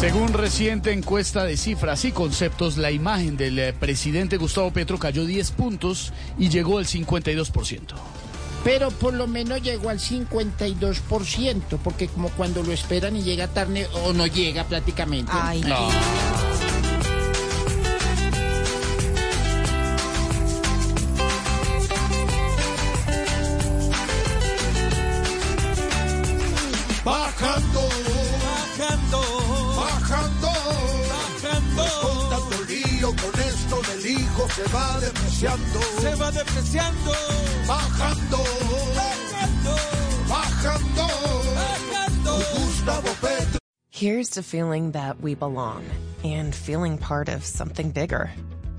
Según reciente encuesta de cifras y conceptos, la imagen del eh, presidente Gustavo Petro cayó 10 puntos y llegó al 52% pero por lo menos llegó al 52%, porque como cuando lo esperan y llega tarde o no llega prácticamente. Ay, no. Lío con esto del hijo se va depreciando. Se va depreciando. Bajando, bajando, bajando. bajando. Gustavo Petro. Here's to feeling that we belong and feeling part of something bigger.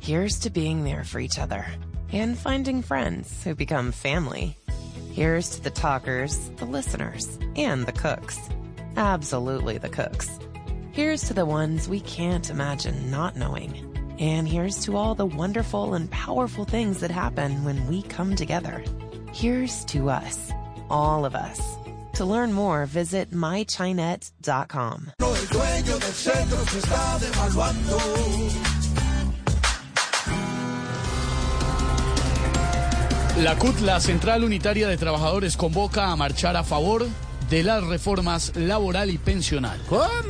Here's to being there for each other and finding friends who become family. Here's to the talkers, the listeners, and the cooks. Absolutely the cooks. Here's to the ones we can't imagine not knowing. And here's to all the wonderful and powerful things that happen when we come together. Here's to us, all of us. To learn more, visit mychinet.com. El dueño del centro se está devaluando. La CUT, la Central Unitaria de Trabajadores, convoca a marchar a favor de las reformas laboral y pensional. ¿Cómo?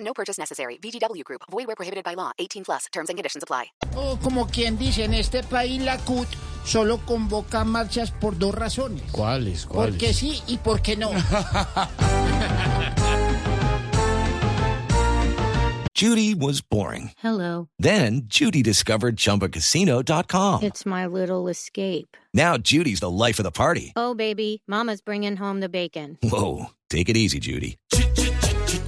No purchase necessary. VGW Group. Void where prohibited by law. 18 plus. Terms and conditions apply. O como quien dice, en este país la CUT solo convoca marchas por dos razones. ¿Cuáles? ¿Cuáles? Porque sí y porque no. Judy was boring. Hello. Then Judy discovered ChumbaCasino.com. It's my little escape. Now Judy's the life of the party. Oh, baby, Mama's bringing home the bacon. Whoa, take it easy, Judy.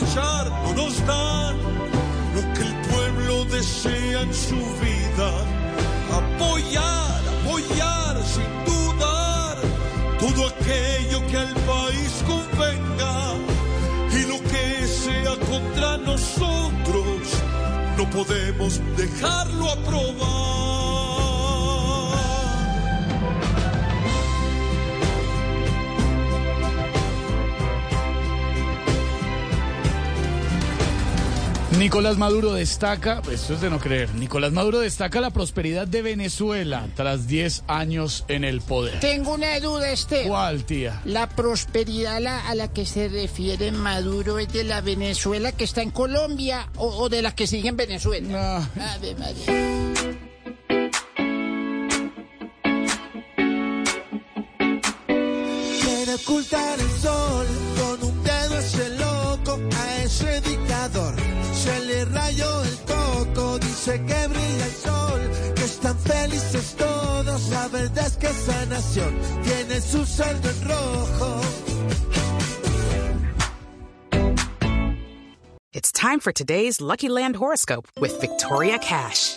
no nos dan lo que el pueblo desea en su vida. Apoyar, apoyar sin dudar todo aquello que al país convenga y lo que sea contra nosotros no podemos dejarlo aprobar. Nicolás Maduro destaca, esto es de no creer, Nicolás Maduro destaca la prosperidad de Venezuela tras 10 años en el poder. Tengo una duda, Esteban. ¿Cuál, tía? La prosperidad a la, a la que se refiere Maduro es de la Venezuela que está en Colombia o, o de la que sigue en Venezuela. Ave María. Ocultar el sol con un dedo ese loco a ese dictador. Rayó el coco, dice que brilla el sol, que están felices todos. La verdad es que esa nación tiene su saldo en rojo. It's time for today's Lucky Land horoscope with Victoria Cash.